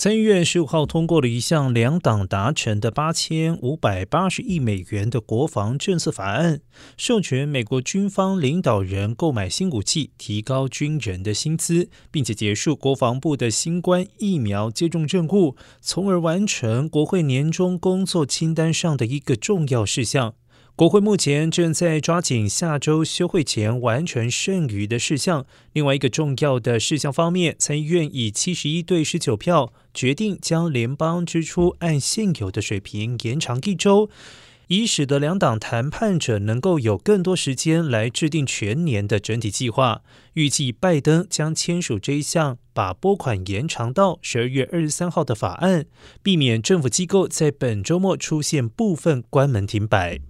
参议院十五号通过了一项两党达成的八千五百八十亿美元的国防政策法案，授权美国军方领导人购买新武器，提高军人的薪资，并且结束国防部的新冠疫苗接种任务，从而完成国会年终工作清单上的一个重要事项。国会目前正在抓紧下周休会前完成剩余的事项。另外一个重要的事项方面，参议院以七十一对十九票决定将联邦支出按现有的水平延长一周，以使得两党谈判者能够有更多时间来制定全年的整体计划。预计拜登将签署这一项把拨款延长到十二月二十三号的法案，避免政府机构在本周末出现部分关门停摆。